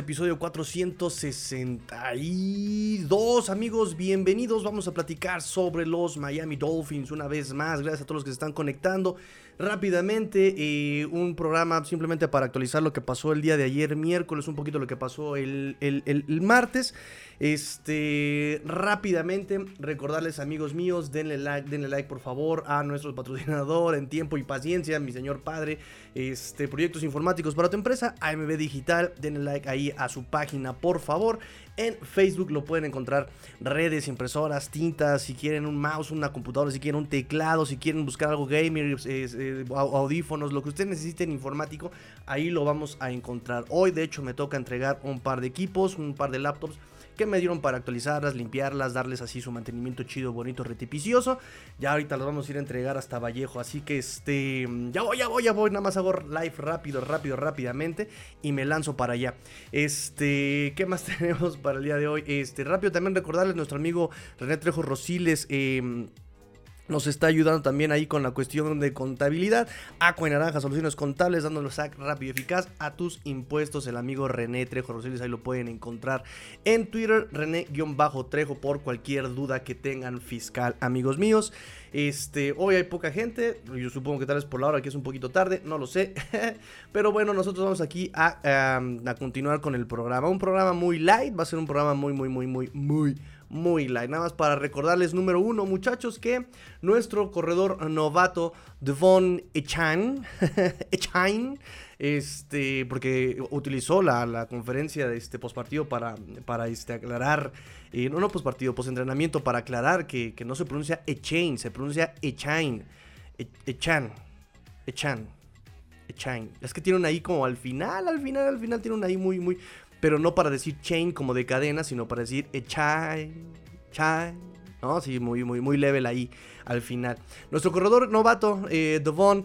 Episodio 462. Amigos, bienvenidos. Vamos a platicar sobre los Miami Dolphins una vez más. Gracias a todos los que se están conectando. Rápidamente, un programa simplemente para actualizar lo que pasó el día de ayer, miércoles, un poquito lo que pasó el, el martes. Este, rápidamente, recordarles, amigos míos, denle like, denle like por favor a nuestro patrocinador en tiempo y paciencia, mi señor padre. Este, proyectos informáticos para tu empresa, AMB Digital. Denle like ahí a su página, por favor. En Facebook lo pueden encontrar redes, impresoras, tintas, si quieren un mouse, una computadora, si quieren un teclado, si quieren buscar algo gamer, eh, audífonos, lo que ustedes necesiten informático, ahí lo vamos a encontrar. Hoy de hecho me toca entregar un par de equipos, un par de laptops que me dieron para actualizarlas, limpiarlas, darles así su mantenimiento chido, bonito, retipicioso. Ya ahorita los vamos a ir a entregar hasta Vallejo, así que este, ya voy, ya voy, ya voy, nada más hago live rápido, rápido, rápidamente y me lanzo para allá. Este, ¿qué más tenemos para el día de hoy? Este, rápido también recordarles nuestro amigo René Trejo Rosiles, eh, nos está ayudando también ahí con la cuestión de contabilidad. Aqua y Naranja, soluciones contables, dándole sac rápido y eficaz a tus impuestos. El amigo René Trejo Rosiles, ahí lo pueden encontrar en Twitter, René-Trejo, por cualquier duda que tengan fiscal, amigos míos. Este, hoy hay poca gente, yo supongo que tal vez por la hora que es un poquito tarde, no lo sé. Pero bueno, nosotros vamos aquí a, a continuar con el programa. Un programa muy light, va a ser un programa muy, muy, muy, muy, muy muy light. Nada más para recordarles, número uno, muchachos, que nuestro corredor novato, Devon Echan, Echan, este, porque utilizó la, la conferencia de este postpartido para, para este, aclarar, eh, no, no postpartido, postentrenamiento, para aclarar que, que no se pronuncia Echain, se pronuncia Echain, Echan, Echan. Echan. Es que tienen ahí como al final, al final, al final tienen ahí muy, muy, pero no para decir chain como de cadena, sino para decir chai, chai, ¿no? Sí, muy, muy, muy level ahí al final. Nuestro corredor novato, eh, Devon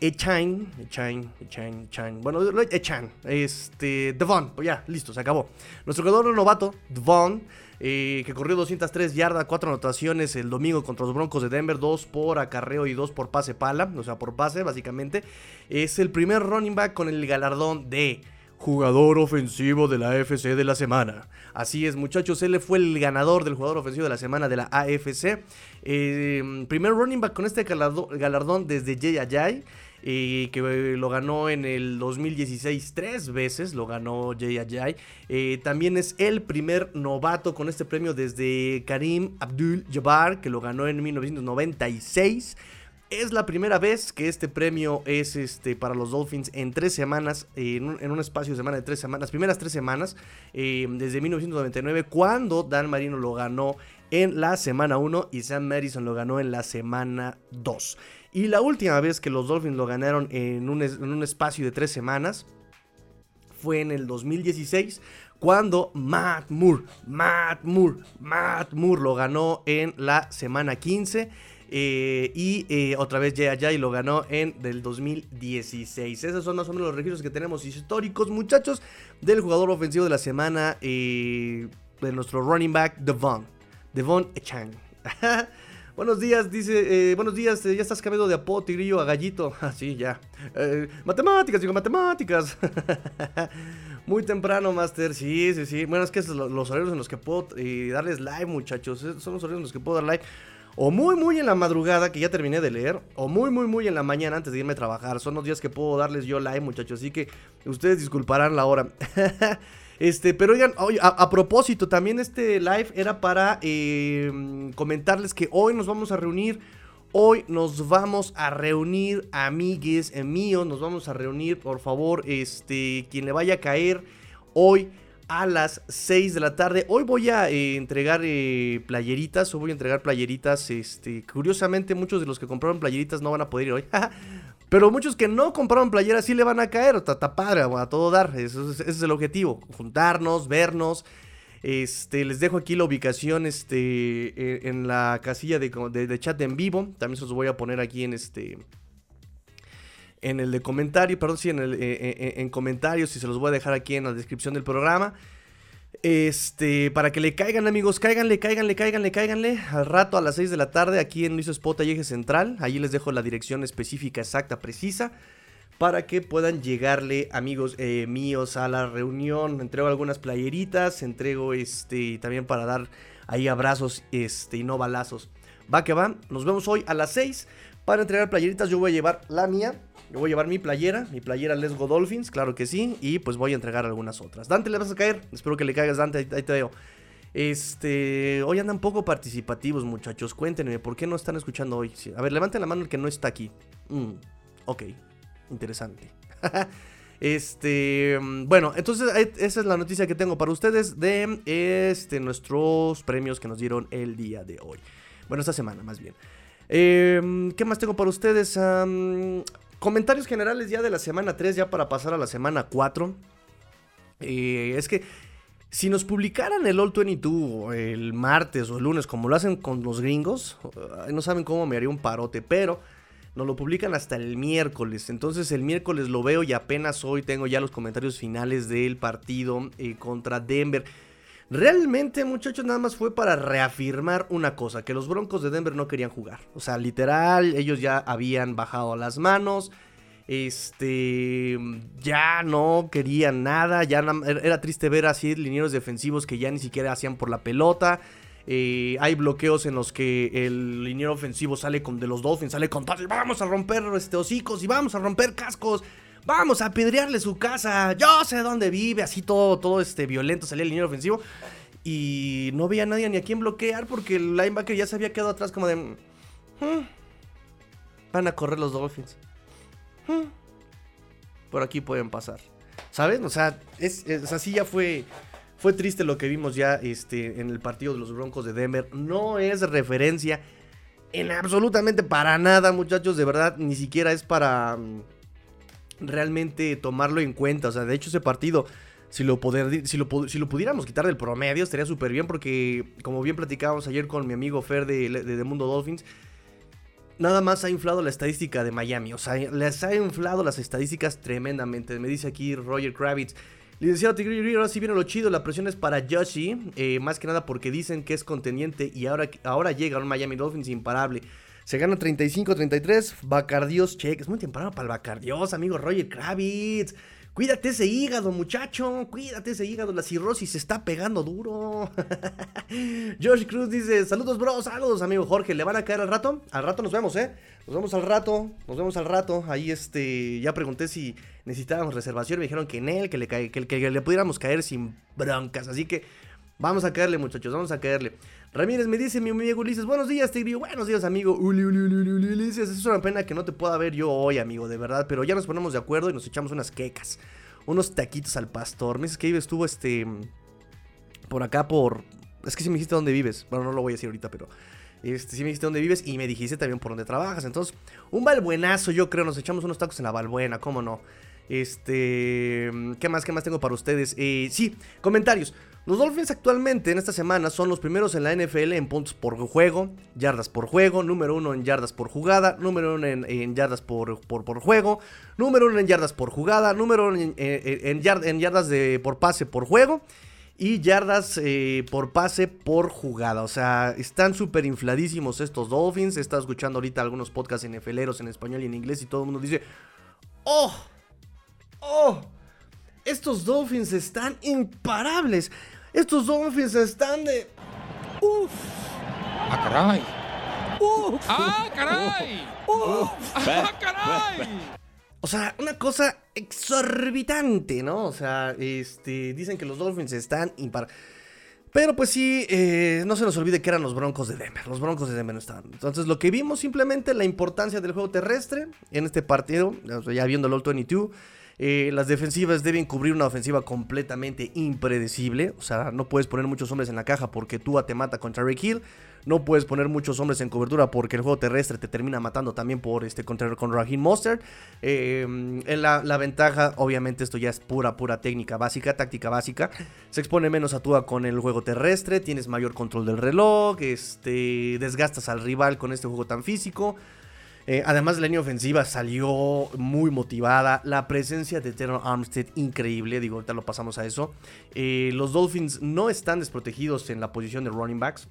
Echain, Echain, Echain, Echain, bueno, Echan, este, Devon, pues ya, listo, se acabó. Nuestro corredor novato, Devon, eh, que corrió 203 yardas, 4 anotaciones el domingo contra los Broncos de Denver, 2 por acarreo y 2 por pase pala, o sea, por pase, básicamente. Es el primer running back con el galardón de jugador ofensivo de la AFC de la semana. Así es, muchachos, él fue el ganador del jugador ofensivo de la semana de la AFC. Em, primer running back con este galardón desde Jay Ajay. Eh, que lo ganó en el 2016 tres veces, lo ganó Jay Ajay. Eh, también es el primer novato con este premio desde Karim Abdul Jabbar, que lo ganó en 1996. Es la primera vez que este premio es este, para los Dolphins en tres semanas, en, un, espacio de semana de tres semanas, las primeras tres semanas, eh, desde 1999, cuando Dan Marino lo ganó en la semana 1 y Sam Madison lo ganó en la semana 2. Y la última vez que los Dolphins lo ganaron en un, en un espacio de tres semanas fue en el 2016, cuando Matt Moore, Matt Moore, Matt Moore lo ganó en la semana 15. Eh, y eh, otra vez ya y lo ganó en del 2016. Esos son más o menos los registros que tenemos históricos, muchachos, del jugador ofensivo de la semana eh, de nuestro running back, Devon. Devon Echan. buenos días, dice. buenos días, ya estás cambiando de apodo, tigrillo, a gallito. Así, ah, ya. matemáticas, digo, matemáticas. Muy temprano, Master. Sí, sí, sí. Bueno, es que son los horarios en los que puedo darles live, muchachos. Son los horarios en los que puedo dar live o muy muy en la madrugada que ya terminé de leer, o muy muy muy en la mañana antes de irme a trabajar. Son los días que puedo darles yo live, muchachos, así que ustedes disculparán la hora. este, pero oigan, a, propósito, también este live era para em, comentarles que hoy nos vamos a reunir. Hoy nos vamos a reunir, amigues míos, nos vamos a reunir, por favor, este, quien le vaya a caer hoy a las 6 de la tarde. Hoy voy a eh, entregar eh, playeritas, hoy voy a entregar playeritas. Este, curiosamente, muchos de los que compraron playeritas no van a poder ir hoy. Pero muchos que no compraron playeras sí le van a caer. Está, padre, a todo dar. ese es el objetivo. Juntarnos, vernos. Este, les dejo aquí la ubicación este, e, en la casilla de, de, chat en vivo. También se los voy a poner aquí en este. En el de comentario, perdón, sí, en, el, e, e, en, comentarios y se los voy a dejar aquí en la descripción del programa. Este, para que le caigan, amigos, cáiganle, cáiganle, cáiganle, cáiganle. Al rato a las 6 de la tarde aquí en Luis Spot y Eje Central. Allí les dejo la dirección específica, exacta, precisa para que puedan llegarle amigos eh, míos a la reunión. Entrego algunas playeritas, entrego este también para dar ahí abrazos este y no balazos. Va que va, nos vemos hoy a las 6 para entregar playeritas. Yo voy a llevar la mía, yo voy a llevar mi playera, mi playera Let's Go Dolphins, claro que sí, y pues voy a entregar algunas otras. Dante, ¿le vas a caer? Espero que le caigas, Dante, ahí, te veo. Este, hoy andan poco participativos, muchachos. Cuéntenme, ¿por qué no están escuchando hoy? A ver, levanten la mano el que no está aquí. Mm, ok, interesante. este, bueno, entonces esa es la noticia que tengo para ustedes de este, nuestros premios que nos dieron el día de hoy. Bueno, esta semana más bien. Em, ¿Qué más tengo para ustedes? Comentarios generales ya de la semana 3, ya para pasar a la semana 4. Eh, es que si nos publicaran el All 22 el martes o el lunes, como lo hacen con los gringos, no saben cómo me haría un parote, pero nos lo publican hasta el miércoles. Entonces el miércoles lo veo y apenas hoy tengo ya los comentarios finales del partido eh, contra Denver. Realmente, muchachos, nada más fue para reafirmar una cosa, que los Broncos de Denver no querían jugar. O sea, literal, ellos ya habían bajado las manos. Este, ya no querían nada, ya era triste ver así linieros defensivos que ya ni siquiera hacían por la pelota. Eh, hay bloqueos en los que el liniero ofensivo sale con de los Dolphins, sale con y vamos a romper este hocicos y vamos a romper cascos. Vamos a apedrearle su casa. Yo sé dónde vive. Así todo, todo este violento salía el liniero ofensivo. Y no veía nadie ni a quién bloquear porque el linebacker ya se había quedado atrás como de... Hmm, van a correr los Dolphins. Hmm, por aquí pueden pasar. ¿Saben? O sea, es, es, así ya fue fue triste lo que vimos ya este, en el partido de los Broncos de Denver. No es referencia en absolutamente para nada, muchachos. De verdad, ni siquiera es para mm, realmente tomarlo en cuenta. O sea, de hecho, ese partido, si lo, poder, si lo, si lo pudiéramos quitar del promedio, estaría súper bien. Porque, como bien platicábamos ayer con mi amigo Fer de, de, Mundo Dolphins, nada más ha inflado la estadística de Miami. O sea, les ha inflado las estadísticas tremendamente. Me dice aquí Roger Kravitz. Licenciado Tigri, ahora sí viene lo chido, la presión es para Yoshi, eh, más que nada porque dicen que es conteniente y ahora, ahora llega un Miami Dolphins imparable. Se gana 35-33, Bacardios check, es muy temprano para el Bacardios, amigo Roger Kravitz. Cuídate ese hígado, muchacho. Cuídate ese hígado. La cirrosis se está pegando duro. Josh Cruz dice: Saludos, bro. Saludos, amigo Jorge. ¿Le van a caer al rato? Al rato nos vemos, ¿eh? Nos vemos al rato. Nos vemos al rato. Ahí, este. Ya pregunté si necesitábamos reservación. Me dijeron que en él, que le, que le pudiéramos caer sin broncas. Así que vamos a caerle, muchachos. Vamos a caerle. Ramírez me dice, mi amigo Ulises, buenos días, Tigri. Buenos días, amigo. Uli, Uli, Uli, Ulises, es una pena que no te pueda ver yo hoy, amigo, de verdad. Pero ya nos ponemos de acuerdo y nos echamos unas quecas. Unos taquitos al pastor. Me dices que estuvo este. Por acá, por. Es que si me dijiste dónde vives. Bueno, no lo voy a decir ahorita, pero. Este, sí me dijiste dónde vives y me dijiste también por dónde trabajas. Entonces, un balbuenazo, yo creo. Nos echamos unos tacos en la balbuena, ¿cómo no? Este. ¿Qué más? ¿Qué más tengo para ustedes? Eh, sí, comentarios. Los Dolphins actualmente en esta semana son los primeros en la NFL en puntos por juego, yardas por juego, número uno en yardas por jugada, número uno en, yardas por, por, juego, número uno en yardas por jugada, número uno en, yardas de, por pase por juego y yardas eh, por pase por jugada. O sea, están súper infladísimos estos Dolphins. He estado escuchando ahorita algunos podcasts NFLeros en español y en inglés y todo el mundo dice, ¡Oh! ¡Oh! Estos Dolphins están imparables. Estos Dolphins están de. ¡Uf! ¡Ah, caray! ¡Uf! ¡Ah, caray! ¡Uf! ¡Ah, caray! O sea, una cosa exorbitante, ¿no? O sea, este, dicen que los Dolphins están impar. Pero pues sí, eh, no se nos olvide que eran los Broncos de Denver. Los Broncos de Denver no estaban. Entonces lo que vimos simplemente la importancia del juego terrestre en este partido, ya viendo el All 22 Eh, las defensivas deben cubrir una ofensiva completamente impredecible. O sea, no puedes poner muchos hombres en la caja porque Tua te mata contra Rick Hill. No puedes poner muchos hombres en cobertura porque el juego terrestre te termina matando también por este contra con Raheem Monster. Eh, la, la, ventaja, obviamente, esto ya es pura, pura técnica básica, táctica básica. Se expone menos a Tua con el juego terrestre, tienes mayor control del reloj, este, desgastas al rival con este juego tan físico. Eh, además, la línea ofensiva salió muy motivada. La presencia de Terrell Armstead, increíble. Digo, ahorita lo pasamos a eso. Eh, los Dolphins no están desprotegidos en la posición de running backs.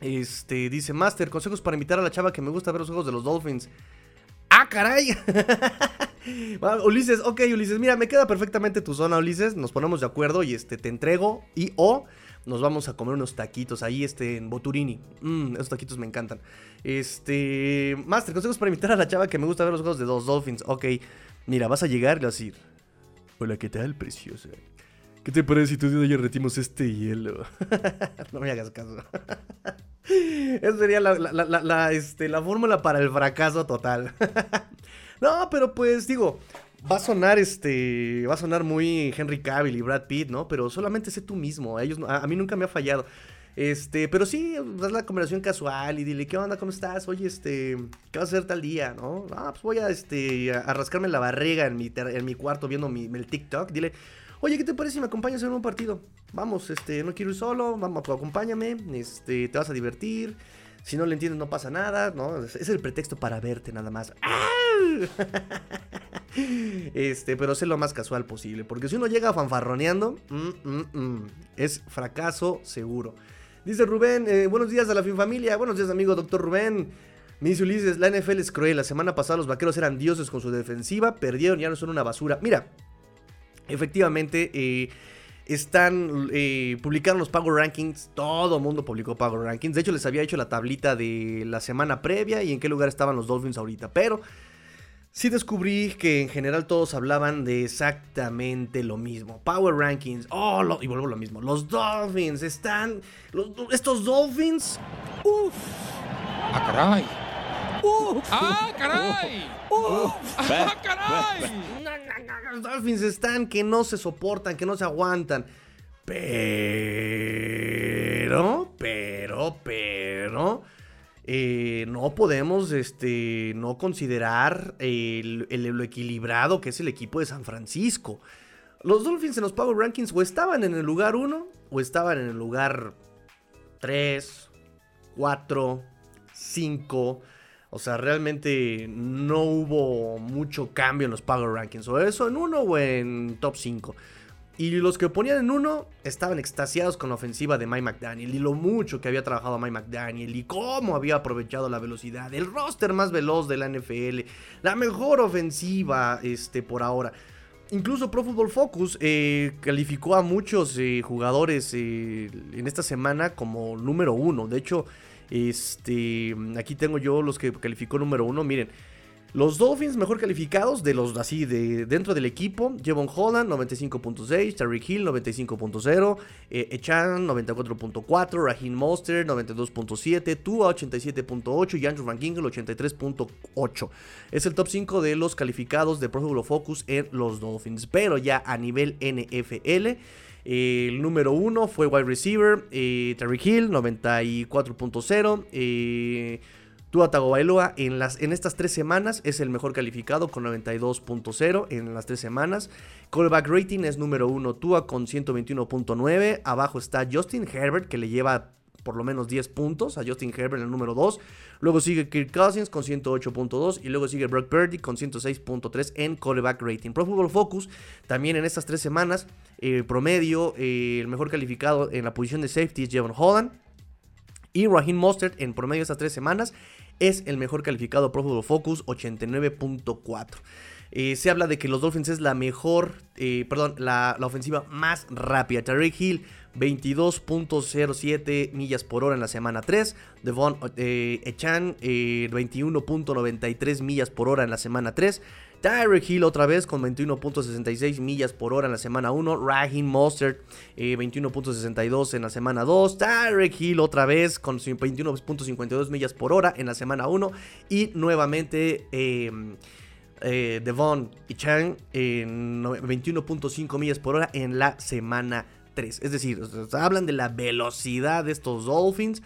Este, dice Master, consejos para invitar a la chava que me gusta ver los juegos de los Dolphins. ¡Ah, caray! Ulises, ok, Ulises, mira, me queda perfectamente tu zona, Ulises. Nos ponemos de acuerdo y este, te entrego y o nos vamos a comer unos taquitos ahí este, en Boturini. Mmm, esos taquitos me encantan. Este, Master, consejos para invitar a la chava que me gusta ver los juegos de los Dolphins. Ok, mira, vas a llegar y vas a decir, hola, ¿qué tal, preciosa? ¿Qué te parece si tú y yo retimos este hielo? no me hagas caso. Esa sería la, este, la fórmula para el fracaso total. no, pero pues digo, va a sonar este, va a sonar muy Henry Cavill y Brad Pitt, ¿no? Pero solamente sé tú mismo. A ellos, a, mí nunca me ha fallado. Este, pero sí, haz la conversación casual y dile, ¿qué onda? ¿Cómo estás? Oye, este, ¿qué vas a hacer tal día? ¿No? Ah, pues voy a, este, a, rascarme la barriga en mi, en mi cuarto viendo mi, el TikTok. Dile, Oye, ¿qué te parece si me acompañas en un partido? Vamos, este, no quiero ir solo, vamos, acompáñame, este, te vas a divertir. Si no le entiendes, no pasa nada, ¿no? Es el pretexto para verte nada más. Este, pero sé lo más casual posible. Porque si uno llega fanfarroneando, mm, mm, mm, es fracaso seguro. Dice Rubén, eh, buenos días a la fin familia. Buenos días, amigo doctor Rubén. Me dice Ulises, la NFL es cruel. La semana pasada los vaqueros eran dioses con su defensiva. Perdieron, ya no son una basura. Mira, efectivamente, eh, están eh, publicaron los Power Rankings. Todo el mundo publicó Power Rankings. De hecho, les había hecho la tablita de la semana previa y en qué lugar estaban los Dolphins ahorita. Pero sí descubrí que en general todos hablaban de exactamente lo mismo. Power Rankings. Oh, y vuelvo a lo mismo. Los Dolphins están. estos Dolphins. Uff. Ah, caray. ¡Ah, caray! ¡Ah, caray! los Dolphins están que no se soportan, que no se aguantan. Pero, pero, pero. Eh, no podemos este, no considerar el, lo equilibrado que es el equipo de San Francisco. Los Dolphins en los Power Rankings o estaban en el lugar 1 o estaban en el lugar 3, 4, 5. O sea, realmente no hubo mucho cambio en los Power Rankings. O eso en uno o en top 5. Y los que ponían en uno estaban extasiados con la ofensiva de Mike McDaniel y lo mucho que había trabajado Mike McDaniel y cómo había aprovechado la velocidad, el roster más veloz de la NFL, la mejor ofensiva este, por ahora. Incluso Pro Football Focus eh, calificó a muchos eh, jugadores eh, en esta semana como número uno. De hecho, este, aquí tengo yo los que calificó número uno. Miren, los Dolphins mejor calificados de los así de dentro del equipo, Jevon Holland 95.6, Tariq Hill 95.0, eh, Echan 94.4, Raheem Monster 92.7, Tua 87.8 y Andrew Van Ginkel 83.8. Es el top 5 de los calificados de Pro Focus en los Dolphins, pero ya a nivel NFL el número uno fue wide receiver, eh, Terry Hill, 94.0. Eh, Tua Tagovailoa en, las, en estas tres semanas es el mejor calificado con 92.0 en las tres semanas. Callback rating es número uno Tua con 121.9. Abajo está Justin Herbert que le lleva por lo menos 10 puntos a Justin Herbert en el número 2. Luego sigue Kirk Cousins con 108.2 y luego sigue Brock Purdy con 106.3 en callback rating. Pro Football Focus también en estas tres semanas, eh, promedio, eh, el mejor calificado en la posición de safety es Jevon Holland. Y Raheem Mostert en promedio estas tres semanas es el mejor calificado Pro Football Focus 89.4. Eh, se habla de que los Dolphins es la mejor, perdón, la, la, ofensiva más rápida. Tariq Hill 22.07 millas por hora en la semana 3. Devon eh, Echan, 21.93 eh, millas por hora en la semana 3. Tyreek Hill otra vez con 21.66 millas por hora en la semana 1. Raheem Mostert 21.62 eh, en la semana 2. Tyreek Hill otra vez con 21.52 millas por hora en la semana 1. Y nuevamente eh, Devon y Chang en 21.5 millas por hora en la semana 3. Es decir, hablan de la velocidad de estos Dolphins.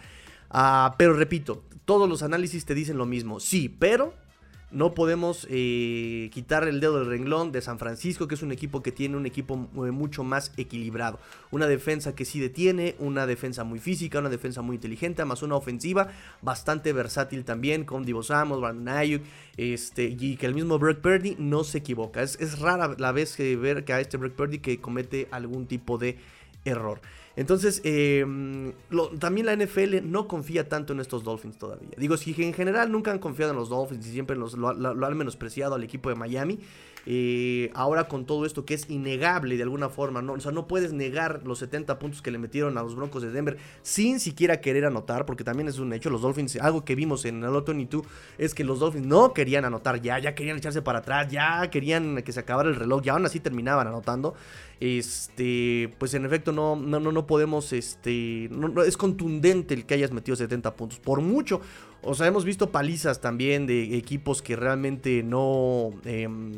Ah, pero repito, todos los análisis te dicen lo mismo. Sí, pero no podemos eh, quitar el dedo del renglón de San Francisco, que es un equipo que tiene un equipo eh, mucho más equilibrado. Una defensa que sí detiene, una defensa muy física, una defensa muy inteligente, más una ofensiva bastante versátil también, con Divo Samos, Brandon Ayuk, este, y que el mismo Brock Purdy no se equivoca. Es, rara la vez que ver que a este Brock Purdy que comete algún tipo de error. Entonces, em, también la NFL no confía tanto en estos Dolphins todavía. Digo, si en general nunca han confiado en los Dolphins y siempre los, lo, han menospreciado al equipo de Miami, eh, ahora con todo esto que es innegable de alguna forma, ¿no? o sea, no puedes negar los 70 puntos que le metieron a los Broncos de Denver sin siquiera querer anotar, porque también es un hecho, los Dolphins, algo que vimos en el y tú es que los Dolphins no querían anotar ya, ya querían echarse para atrás, ya querían que se acabara el reloj, y aún así terminaban anotando. Este, pues en efecto no, no, no, no podemos, este, no, es contundente el que hayas metido 70 puntos, por mucho. O sea, hemos visto palizas también de equipos que realmente no... Em,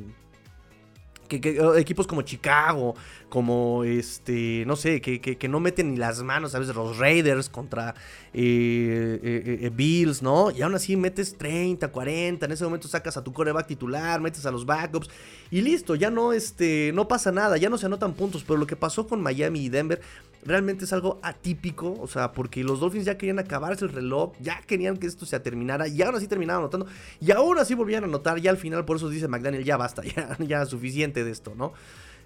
que, equipos como Chicago, como este, no sé, que, que, no meten ni las manos, ¿sabes? Los Raiders contra eh, eh, eh, Bills, ¿no? Y aún así metes 30, 40, en ese momento sacas a tu coreback titular, metes a los backups y listo, ya no, este, no pasa nada, ya no se anotan puntos, pero lo que pasó con Miami y Denver realmente es algo atípico, o sea, porque los Dolphins ya querían acabarse el reloj, ya querían que esto se terminara, y ahora sí terminaban anotando, y ahora sí volvían a anotar, ya al final, por eso dice McDaniel, ya basta, ya, ya suficiente de esto, ¿no?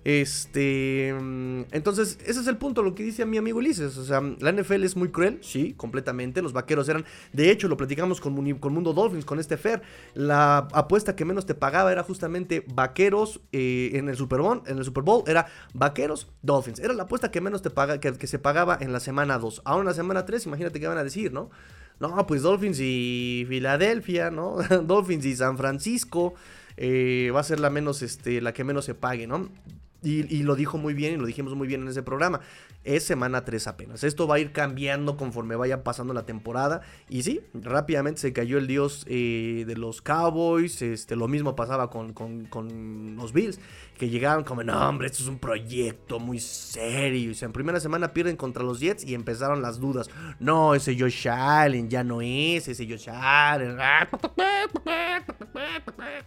Este. Mm, entonces, ese es el punto, lo que dice mi amigo Ulises. O sea, la NFL es muy cruel, sí, completamente. Los vaqueros eran. De hecho, lo platicamos con, Mundo Dolphins, con este Fer. La apuesta que menos te pagaba era justamente vaqueros eh, en el Super Bowl. En el Super Bowl era vaqueros Dolphins. Era la apuesta que menos te paga, que, se pagaba en la semana 2. Ahora en la semana 3, imagínate qué van a decir, ¿no? No, pues Dolphins y Filadelfia, ¿no? Dolphins y San Francisco. Eh, va a ser la menos, este, la que menos se pague, ¿no? Y, lo dijo muy bien y lo dijimos muy bien en ese programa. Es semana 3 apenas. Esto va a ir cambiando conforme vaya pasando la temporada. Y sí, rápidamente se cayó el dios eh, de los Cowboys. Este, lo mismo pasaba con, los Bills. Que llegaron como, no, hombre, esto es un proyecto muy serio. Sea, en primera semana pierden contra los Jets y empezaron las dudas. No, ese Josh Allen ya no es, ese Josh Allen.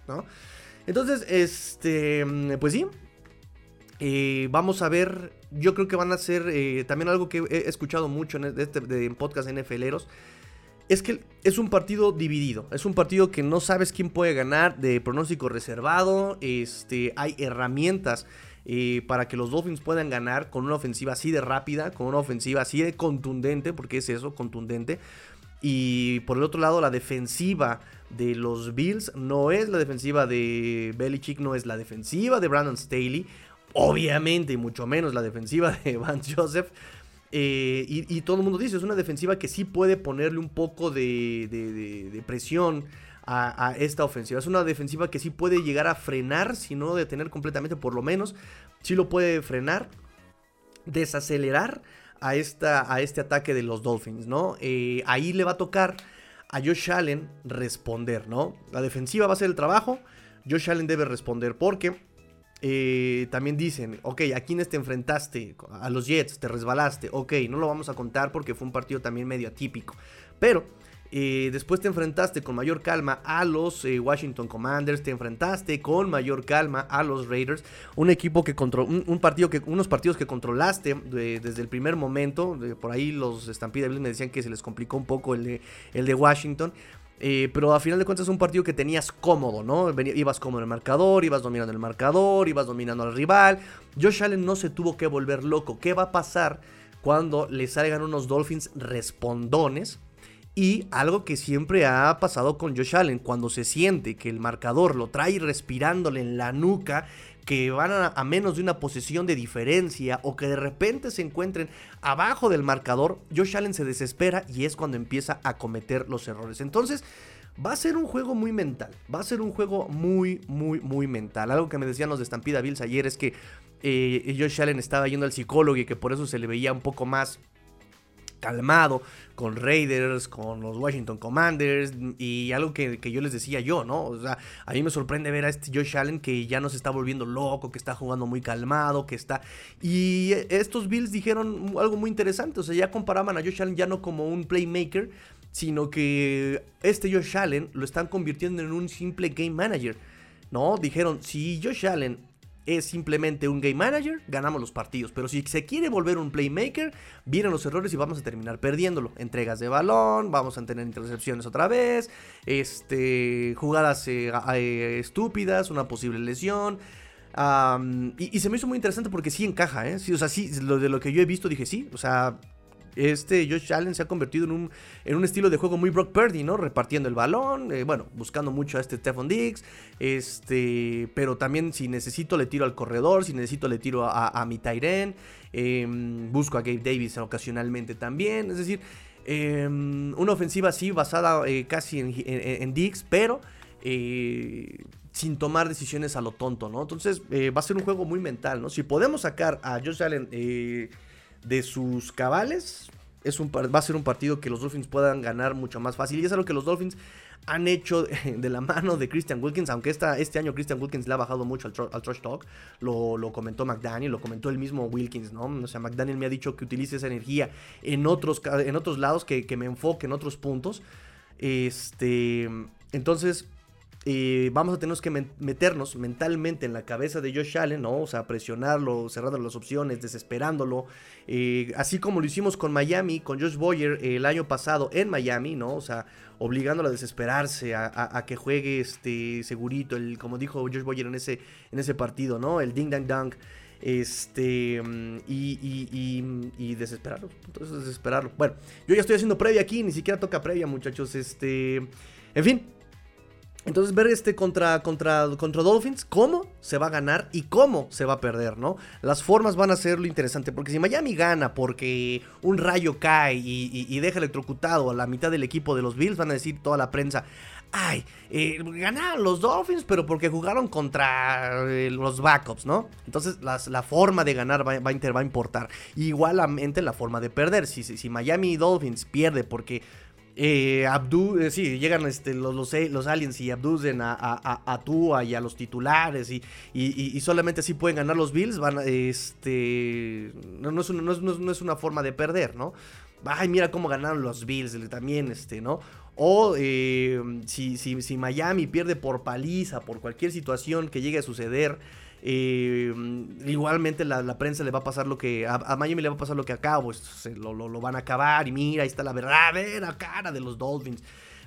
¿No? Entonces, este, pues sí, eh, vamos a ver, yo creo que van a ser eh, también algo que he escuchado mucho en, este, de, podcast NFLeros. Es que es un partido dividido. Es un partido que no sabes quién puede ganar, de pronóstico reservado. Este, hay herramientas eh, para que los Dolphins puedan ganar con una ofensiva así de rápida, con una ofensiva así de contundente, porque es eso, contundente. Y por el otro lado, la defensiva de los Bills no es la defensiva de Belichick, no es la defensiva de Brandon Staley obviamente, y mucho menos la defensiva de Vance Joseph. Eh, y, todo el mundo dice, es una defensiva que sí puede ponerle un poco de, presión a, esta ofensiva. Es una defensiva que sí puede llegar a frenar, si no detener completamente, por lo menos, sí lo puede frenar, desacelerar a, esta, a este ataque de los Dolphins, ¿no? Eh, ahí le va a tocar a Josh Allen responder, ¿no? La defensiva va a hacer el trabajo, Josh Allen debe responder porque eh, también dicen, ok, ¿a quiénes te enfrentaste? A los Jets, te resbalaste, ok, no lo vamos a contar porque fue un partido también medio atípico. Pero eh, después te enfrentaste con mayor calma a los eh, Washington Commanders, te enfrentaste con mayor calma a los Raiders, un equipo que controló, un, partido que, unos partidos que controlaste desde el primer momento, por ahí los Stampede me decían que se les complicó un poco el de, el de Washington, eh, pero a final de cuentas es un partido que tenías cómodo, ¿no? ibas cómodo en el marcador, ibas dominando el marcador, ibas dominando al rival. Josh Allen no se tuvo que volver loco. ¿Qué va a pasar cuando le salgan unos Dolphins respondones? Y algo que siempre ha pasado con Josh Allen, cuando se siente que el marcador lo trae respirándole en la nuca, que van a, menos de una posición de diferencia o que de repente se encuentren abajo del marcador, Josh Allen se desespera y es cuando empieza a cometer los errores. Entonces, va a ser un juego muy mental, va a ser un juego muy, muy, muy mental. Algo que me decían los de Stampida Bills ayer es que eh, Josh Allen estaba yendo al psicólogo y que por eso se le veía un poco más calmado con Raiders, con los Washington Commanders y algo que, yo les decía yo, ¿no? O sea, a mí me sorprende ver a este Josh Allen que ya no se está volviendo loco, que está jugando muy calmado, que está... Y estos Bills dijeron algo muy interesante, o sea, ya comparaban a Josh Allen ya no como un playmaker, sino que este Josh Allen lo están convirtiendo en un simple game manager. ¿No? Dijeron, si Josh Allen es simplemente un game manager, ganamos los partidos. Pero si se quiere volver un playmaker, vienen los errores y vamos a terminar perdiéndolo. Entregas de balón, vamos a tener intercepciones otra vez, este, jugadas eh, estúpidas, una posible lesión. y, se me hizo muy interesante porque sí encaja, ¿eh? Sí, o sea, sí, lo de lo que yo he visto dije sí. O sea, este Josh Allen se ha convertido en un, en un estilo de juego muy Brock Purdy, ¿no? Repartiendo el balón, eh, bueno, buscando mucho a este Stephon Diggs, este, pero también si necesito le tiro al corredor, si necesito le tiro a, mi Tyren, em, busco a Gabe Davis ocasionalmente también, es decir, em, una ofensiva así basada eh, casi en, Diggs, pero... Eh, sin tomar decisiones a lo tonto, ¿no? Entonces va a ser un juego muy mental, ¿no? Si podemos sacar a Josh Allen de sus cabales, es un, va a ser un partido que los Dolphins puedan ganar mucho más fácil. Y es algo que los Dolphins han hecho de la mano de Christian Wilkins, aunque esta, este año Christian Wilkins le ha bajado mucho al, trash talk, lo, lo, comentó McDaniel, lo comentó el mismo Wilkins, ¿no? O sea, McDaniel me ha dicho que utilice esa energía en otros, en otros lados, que, que me enfoque en otros puntos. Este, entonces, vamos a tener que meternos mentalmente en la cabeza de Josh Allen, ¿no? O sea, presionarlo, cerrando las opciones, desesperándolo. Así como lo hicimos con Miami, con Josh Boyer el año pasado en Miami, ¿no? O sea, obligándolo a desesperarse, a, que juegue este segurito, el, como dijo Josh Boyer en ese, en ese partido, ¿no? El ding dang dang. Este, y, y, y, desesperarlo. Entonces, desesperarlo. Bueno, yo ya estoy haciendo previa aquí, ni siquiera toca previa, muchachos. Este, en fin, entonces ver este contra, contra, contra Dolphins, cómo se va a ganar y cómo se va a perder, ¿no? Las formas van a ser lo interesante, porque si Miami gana porque un rayo cae y, deja electrocutado a la mitad del equipo de los Bills, van a decir toda la prensa, ay, eh, ganaron los Dolphins, pero porque jugaron contra eh, los backups, ¿no? Entonces la forma de ganar va, va, a importar. Igualmente la forma de perder. Si, si, si Miami Dolphins pierde porque eh, abdu eh, sí, llegan este, los, los, aliens y abducen a, a, Tua y a los titulares y, y, solamente así pueden ganar los Bills, van, este, no, no, es una, no, es, una forma de perder, ¿no? Ay, mira cómo ganaron los Bills también, este, ¿no? O eh, si, si, si Miami pierde por paliza, por cualquier situación que llegue a suceder, eh, igualmente la, prensa le va a pasar lo que. A, Miami le va a pasar lo que a pues lo, lo, van a acabar. Y mira, ahí está la verdadera cara de los Dolphins.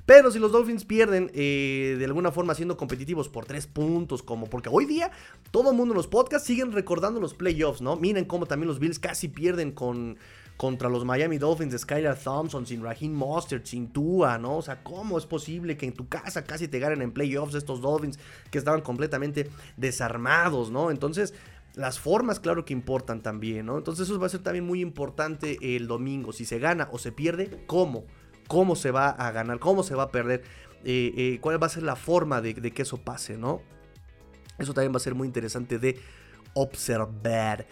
Pero si los Dolphins pierden eh, de alguna forma siendo competitivos por tres puntos, como porque hoy día todo el mundo en los podcasts siguen recordando los playoffs, ¿no? Miren cómo también los Bills casi pierden con, contra los Miami Dolphins de Skylar Thompson, sin Raheem Mostert, sin Tua, ¿no? O sea, ¿cómo es posible que en tu casa casi te ganen en playoffs estos Dolphins que estaban completamente desarmados, ¿no? Entonces, las formas, claro que importan también, ¿no? Entonces, eso va a ser también muy importante el domingo. Si se gana o se pierde, ¿cómo? ¿Cómo se va a ganar? ¿Cómo se va a perder? Eh, eh, ¿Cuál va a ser la forma de, de que eso pase, ¿no? Eso también va a ser muy interesante de observar.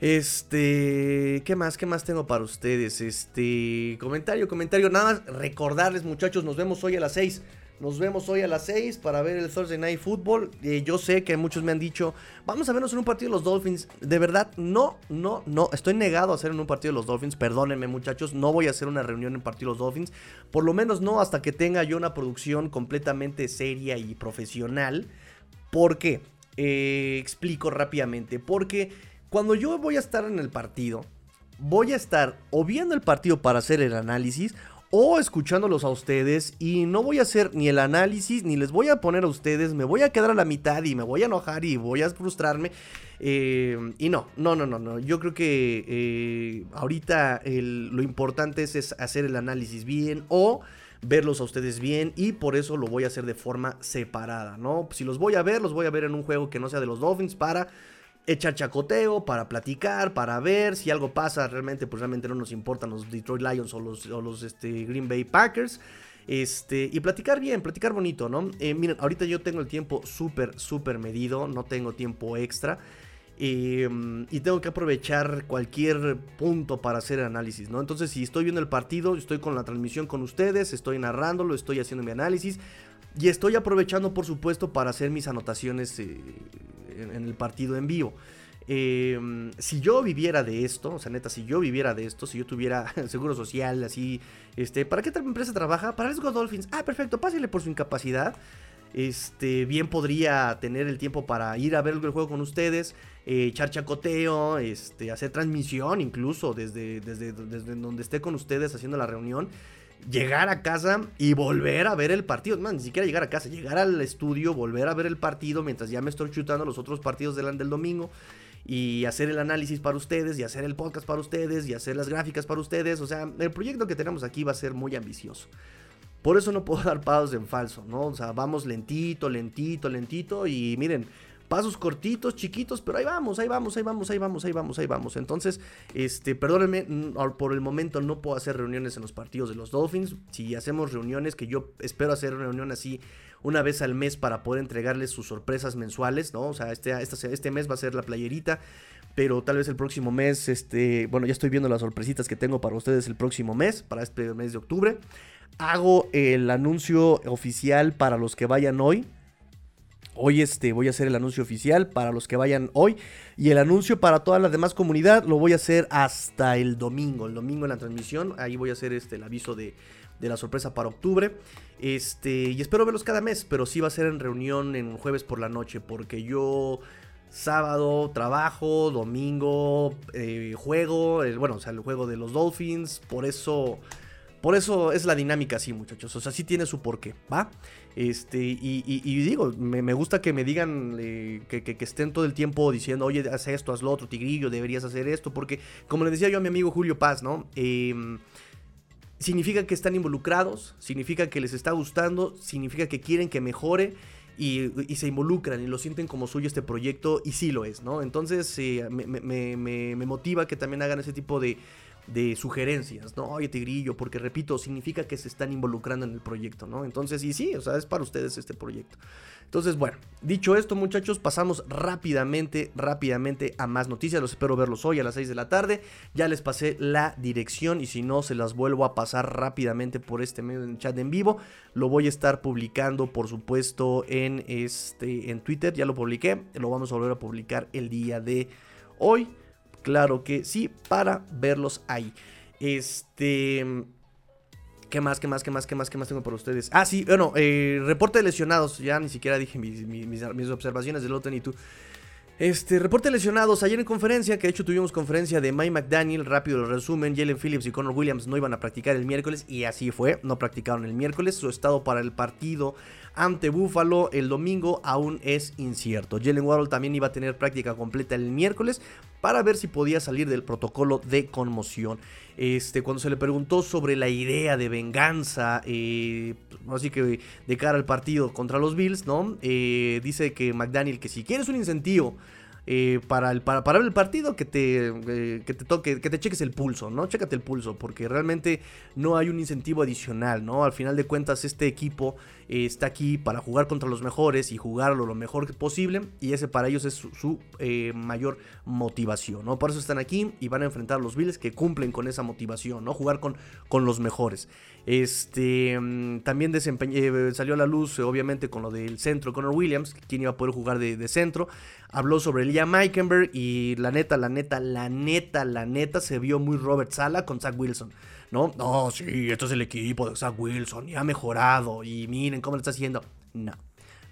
Este, ¿qué más? ¿Qué más tengo para ustedes? Este, comentario, comentario. Nada más recordarles, muchachos, nos vemos hoy a las 6. Nos vemos hoy a las 6 para ver el Thursday Night Football. Eh, yo sé que muchos me han dicho, vamos a vernos en un partido de los Dolphins. De verdad, no, no, no. Estoy negado a hacer en un partido de los Dolphins. Perdónenme, muchachos. No voy a hacer una reunión en partido de los Dolphins. Por lo menos no hasta que tenga yo una producción completamente seria y profesional. ¿Por qué? Eh, explico rápidamente. Porque cuando yo voy a estar en el partido, voy a estar o viendo el partido para hacer el análisis o escuchándolos a ustedes y no voy a hacer ni el análisis ni les voy a poner a ustedes, me voy a quedar a la mitad y me voy a enojar y voy a frustrarme. Eh, y no, no, no, no, no. Yo creo que eh, ahorita lo importante es, hacer el análisis bien o verlos a ustedes bien y por eso lo voy a hacer de forma separada, ¿no? Si los voy a ver, los voy a ver en un juego que no sea de los Dolphins para echar chacoteo, para platicar, para ver si algo pasa. Realmente, pues realmente no nos importan los Detroit Lions o los, este, Green Bay Packers. Este, y platicar bien, platicar bonito, ¿no? Eh, miren, ahorita yo tengo el tiempo súper, súper medido, no tengo tiempo extra. Em, y tengo que aprovechar cualquier punto para hacer análisis, ¿no? Entonces, si estoy viendo el partido, estoy con la transmisión con ustedes, estoy narrándolo, estoy haciendo mi análisis y estoy aprovechando, por supuesto, para hacer mis anotaciones eh, en, el partido en vivo. Em, si yo viviera de esto, o sea, neta, si yo viviera de esto, si yo tuviera seguro social, así, este, ¿para qué empresa trabaja? Para Let's Go Dolphins. Ah, perfecto, pásale por su incapacidad. Este, bien podría tener el tiempo para ir a ver el juego con ustedes, eh, echar chacoteo, este, hacer transmisión incluso desde, desde, desde donde esté con ustedes haciendo la reunión llegar a casa y volver a ver el partido. No, ni siquiera llegar a casa, llegar al estudio, volver a ver el partido mientras ya me estoy chutando los otros partidos del, del domingo y hacer el análisis para ustedes y hacer el podcast para ustedes y hacer las gráficas para ustedes. O sea, el proyecto que tenemos aquí va a ser muy ambicioso. Por eso no puedo dar pasos en falso, ¿no? O sea, vamos lentito, lentito, lentito y miren, pasos cortitos, chiquitos, pero ahí vamos, ahí vamos, ahí vamos, ahí vamos, ahí vamos, ahí vamos. Entonces, este, perdónenme, por el momento no puedo hacer reuniones en los partidos de los Dolphins. Si hacemos reuniones, que yo espero hacer una reunión así una vez al mes para poder entregarles sus sorpresas mensuales, ¿no? O sea, este, este, este mes va a ser la playerita pero tal vez el próximo mes, este, bueno, ya estoy viendo las sorpresitas que tengo para ustedes el próximo mes, para este mes de octubre hago el anuncio oficial para los que vayan hoy. Hoy este, voy a hacer el anuncio oficial para los que vayan hoy. Y el anuncio para toda la demás comunidad lo voy a hacer hasta el domingo. El domingo en la transmisión. Ahí voy a hacer este, el aviso de, de la sorpresa para octubre. Este, y espero verlos cada mes. Pero sí va a ser en reunión en jueves por la noche. Porque yo sábado trabajo, domingo eh, juego. Bueno, o sea, el juego de los Dolphins. Por eso por eso es la dinámica así, muchachos. O sea, sí tiene su porqué, ¿va? Este, y, digo, me, gusta que me digan eh, que, estén todo el tiempo diciendo, oye, haz esto, haz lo otro, tigrillo, deberías hacer esto. Porque, como le decía yo a mi amigo Julio Paz, ¿no? Em, significa que están involucrados, significa que les está gustando, significa que quieren que mejore. Y, se involucran y lo sienten como suyo este proyecto y sí lo es, ¿no? Entonces eh, me, motiva que también hagan ese tipo de, de sugerencias, ¿no? Oye, Tigrillo, porque repito, significa que se están involucrando en el proyecto, ¿no? Entonces, y sí, o sea, es para ustedes este proyecto. Entonces, bueno, dicho esto, muchachos, pasamos rápidamente, rápidamente a más noticias. Los espero verlos hoy a las 6 de la tarde. Ya les pasé la dirección y si no, se las vuelvo a pasar rápidamente por este medio chat en vivo. Lo voy a estar publicando, por supuesto, en, este, en Twitter. Ya lo publiqué. Lo vamos a volver a publicar el día de hoy. Claro que sí, para verlos ahí. Este. ¿Qué más, qué más, qué más, qué más, qué más tengo para ustedes? Ah, sí, bueno, eh, reporte de lesionados. Ya ni siquiera dije mis, observaciones del otro ni tú. Este, reporte lesionados. Ayer en conferencia, que de hecho tuvimos conferencia de Mike McDaniel, rápido el resumen. Jalen Phillips y Connor Williams no iban a practicar el miércoles y así fue. No practicaron el miércoles. Su estado para el partido ante Buffalo el domingo aún es incierto. Jalen Waddle también iba a tener práctica completa el miércoles para ver si podía salir del protocolo de conmoción. Este, cuando se le preguntó sobre la idea de venganza, eh, así que de cara al partido contra los Bills, ¿no? Eh, dice que McDaniel que si quieres un incentivo eh, para, el, el partido que te, eh, que te toque, que te cheques el pulso, ¿no? Chécate el pulso, porque realmente no hay un incentivo adicional, ¿no? Al final de cuentas, este equipo eh, está aquí para jugar contra los mejores y jugarlo lo mejor posible, y ese para ellos es su, mayor motivación, ¿no? Por eso están aquí y van a enfrentar a los Bills que cumplen con esa motivación, ¿no? Jugar con, con los mejores. Este mm, también eh, salió a la luz, obviamente, con lo del centro Connor Williams, quien iba a poder jugar de, centro. Habló sobre Liam Meikenberg y la neta, la neta, la neta, la neta, se vio muy Robert Sala con Zach Wilson. ¿No? No, sí, esto es el equipo de Zach Wilson y ha mejorado. Y miren cómo le está haciendo. No.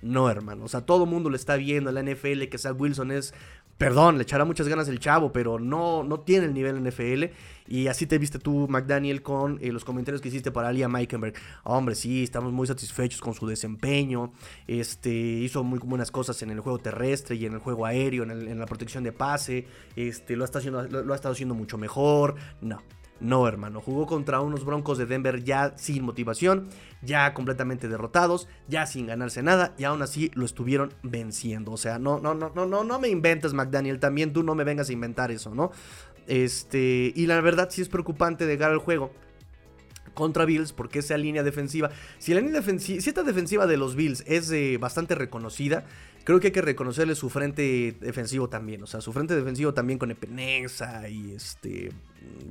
No, hermano. O sea, todo el mundo le está viendo en la NFL que Zach Wilson es Perdón, le echará muchas ganas el chavo, pero no, no tiene el nivel NFL. Y así te viste tú, McDaniel, con eh, los comentarios que hiciste para Alia Meikenberg. Hombre, sí, estamos muy satisfechos con su desempeño. Este, hizo muy buenas cosas en el juego terrestre y en el juego aéreo, en, la protección de pase. Este, lo, está haciendo, lo ha estado haciendo mucho mejor. No, no, hermano, jugó contra unos Broncos de Denver ya sin motivación, ya completamente derrotados, ya sin ganarse nada y aún así lo estuvieron venciendo. O sea, no, no, no, no, no, no me inventes, McDaniel, también tú no me vengas a inventar eso, ¿no? Este, y la verdad sí es preocupante llegar al juego contra Bills, porque esa línea defensiva, si la línea defensiva, si esta defensiva de los Bills es eh, bastante reconocida, creo que hay que reconocerle su frente defensivo también, o sea, su frente defensivo también con Epeneza y este,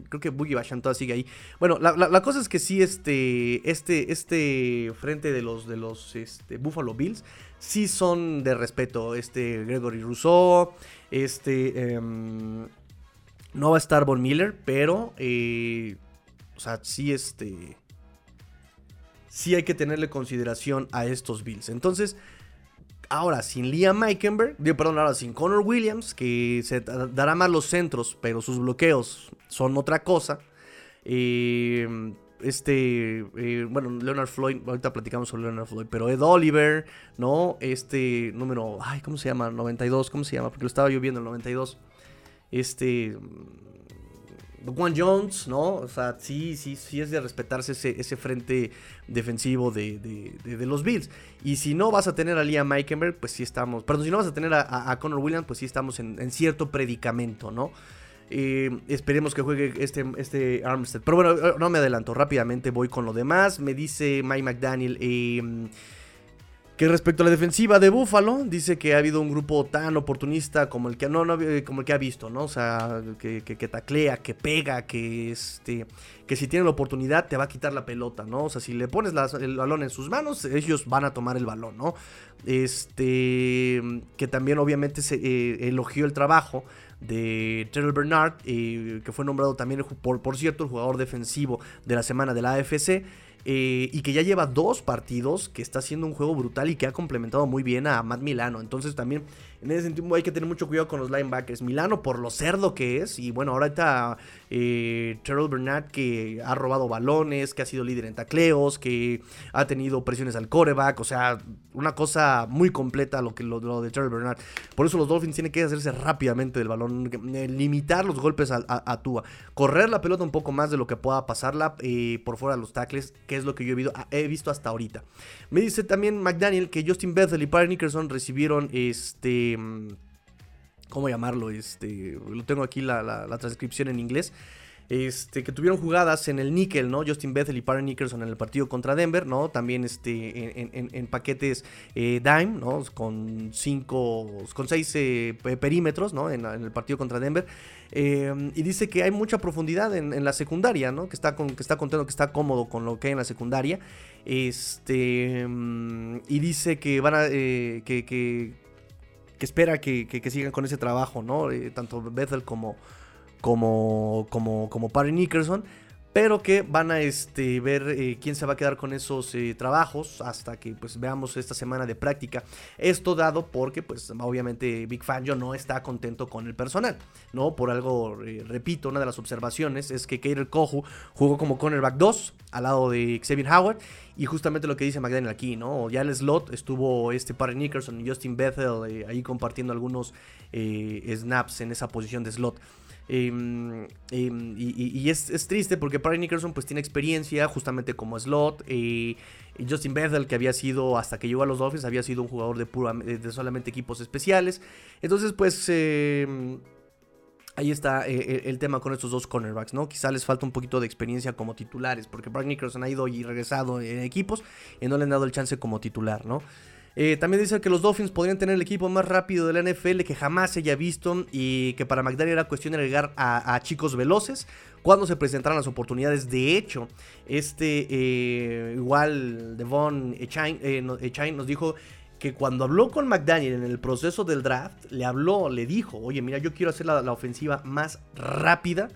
creo que Boogie Bashan sigue ahí. Bueno, la, cosa es que sí, este, este, este frente de los, de los este, Buffalo Bills, sí son de respeto, este Gregory Rousseau, este... Em, no va a estar Von Miller, pero eh, o sea, sí, este. Sí hay que tenerle consideración a estos Bills. Entonces, ahora sin Liam Meikenberg, perdón, ahora sin Connor Williams, que se dará más los centros, pero sus bloqueos son otra cosa. Eh, este, eh, bueno, Leonard Floyd, ahorita platicamos sobre Leonard Floyd, pero Ed Oliver, ¿no? Este número, ay, ¿cómo se llama? 92, ¿cómo se llama? Porque lo estaba yo viendo el 92. Este, Juan Jones, ¿no? O sea, sí, sí, sí es de respetarse ese, frente defensivo de, los Bills. Y si no vas a tener a Liam Meikenberg, pues sí estamos. Perdón, si no vas a tener a, Connor Williams, pues sí estamos en, cierto predicamento, ¿no? Eh, esperemos que juegue este, este Armstead. Pero bueno, no me adelanto, rápidamente voy con lo demás. Me dice Mike McDaniel. Eh, que respecto a la defensiva de Buffalo, dice que ha habido un grupo tan oportunista como el que, no, como el que ha visto, ¿no? O sea, que, taclea, que pega, que, este, que si tiene la oportunidad te va a quitar la pelota, ¿no? O sea, si le pones el balón en sus manos, ellos van a tomar el balón, ¿no? Este, que también obviamente se eh, elogió el trabajo de Terrell Bernard, eh, que fue nombrado también, por, por cierto, el jugador defensivo de la semana de la AFC. Eh, y que ya lleva dos partidos, que está haciendo un juego brutal y que ha complementado muy bien a Matt Milano. Entonces también en ese sentido hay que tener mucho cuidado con los linebackers. Milano por lo cerdo que es. Y bueno, ahora está eh, Terrell Bernard que ha robado balones, que ha sido líder en tacleos, que ha tenido presiones al coreback. O sea, una cosa muy completa lo, que, lo, de Terrell Bernard. Por eso los Dolphins tienen que hacerse rápidamente del balón, eh, limitar los golpes a, a, Tua, correr la pelota un poco más de lo que pueda pasarla eh, por fuera de los tackles, que es lo que yo he visto, hasta ahorita. Me dice también McDaniel que Justin Bethel y Parry Nickerson recibieron este ¿Cómo llamarlo? Este, lo tengo aquí la, transcripción en inglés. Este, que tuvieron jugadas en el níquel, ¿no? Justin Bethel y Parry Nickerson en el partido contra Denver, ¿no? También este, en, paquetes eh, dime, ¿no? Con cinco, con seis eh, perímetros, ¿no? En, el partido contra Denver. Eh, y dice que hay mucha profundidad en, la secundaria, ¿no? Que está, con, que está contento, que está cómodo con lo que hay en la secundaria. Este, mm, y dice que van a, que espera que, sigan con ese trabajo, ¿no? Eh, tanto Bethel como, como, como, como Parry Nickerson pero que van a este, ver eh, quién se va a quedar con esos eh, trabajos hasta que pues veamos esta semana de práctica. Esto dado porque pues obviamente Big Fangio no está contento con el personal, ¿no? Por algo, repito, una de las observaciones es que Kader Kohu jugó como cornerback 2 al lado de Xavier Howard y justamente lo que dice McDaniel aquí, ¿no? Ya el slot estuvo este Parry Nickerson y Justin Bethel eh, ahí compartiendo algunos snaps en esa posición de slot. Em, em, y, es, triste porque Parry Nickerson pues tiene experiencia justamente como slot. y Justin Bethel, que había sido, hasta que llegó a los Dolphins, había sido un jugador de, pura, de solamente equipos especiales. Entonces pues... Em, ahí está eh, eh, el tema con estos dos cornerbacks, ¿no? Quizá les falta un poquito de experiencia como titulares, porque Parry Nickerson ha ido y regresado en equipos y no le han dado el chance como titular, ¿no? Eh, también dice que los Dolphins podrían tener el equipo más rápido de la NFL que jamás se haya visto y que para McDaniel era cuestión de agregar a, chicos veloces cuando se presentaran las oportunidades. De hecho, este eh, igual Devon Echain, eh, nos dijo que cuando habló con McDaniel en el proceso del draft, le habló, le dijo, oye, mira, yo quiero hacer la ofensiva más rápida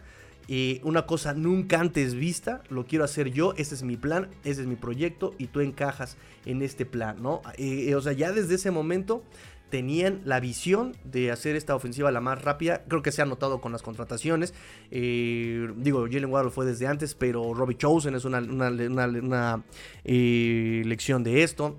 una cosa nunca antes vista, lo quiero hacer yo, ese es mi plan, ese es mi proyecto y tú encajas en este plan, ¿no? Eh, eh, o sea, ya desde ese momento tenían la visión de hacer esta ofensiva la más rápida. Creo que se ha notado con las contrataciones. Eh, digo, Jalen Waddle fue desde antes, pero Robbie Chosen es una, una, lección de esto.